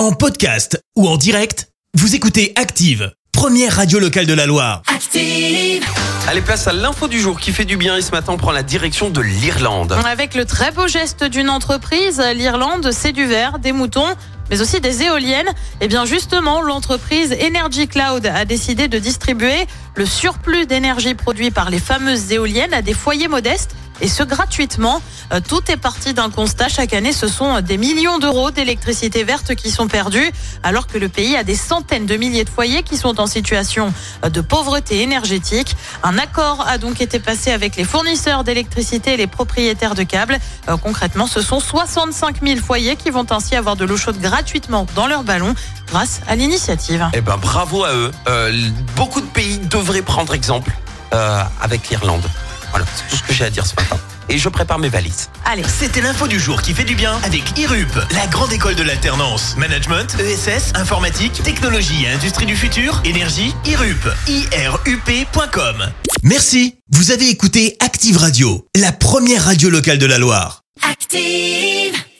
En podcast ou en direct, vous écoutez Active, première radio locale de la Loire. Active. Allez, place à l'info du jour qui fait du bien et ce matin on prend la direction de l'Irlande. Avec le très beau geste d'une entreprise, l'Irlande, c'est du verre, des moutons, mais aussi des éoliennes. Et bien justement, l'entreprise Energy Cloud a décidé de distribuer le surplus d'énergie produit par les fameuses éoliennes à des foyers modestes. Et ce gratuitement, Euh, tout est parti d'un constat. Chaque année, ce sont des millions d'euros d'électricité verte qui sont perdus, alors que le pays a des centaines de milliers de foyers qui sont en situation de pauvreté énergétique. Un accord a donc été passé avec les fournisseurs d'électricité et les propriétaires de câbles. Euh, concrètement, ce sont 65 000 foyers qui vont ainsi avoir de l'eau chaude gratuitement dans leur ballon grâce à l'initiative. Eh ben bravo à eux. Euh, beaucoup de pays devraient prendre exemple euh, avec l'Irlande. Voilà, c'est tout ce que j'ai à dire ce matin. Et je prépare mes valises. Allez. C'était l'info du jour qui fait du bien avec IRUP, la grande école de l'alternance. Management, ESS, informatique, technologie et industrie du futur, énergie, IRUP. IRUP.com. Merci. Vous avez écouté Active Radio, la première radio locale de la Loire. Active.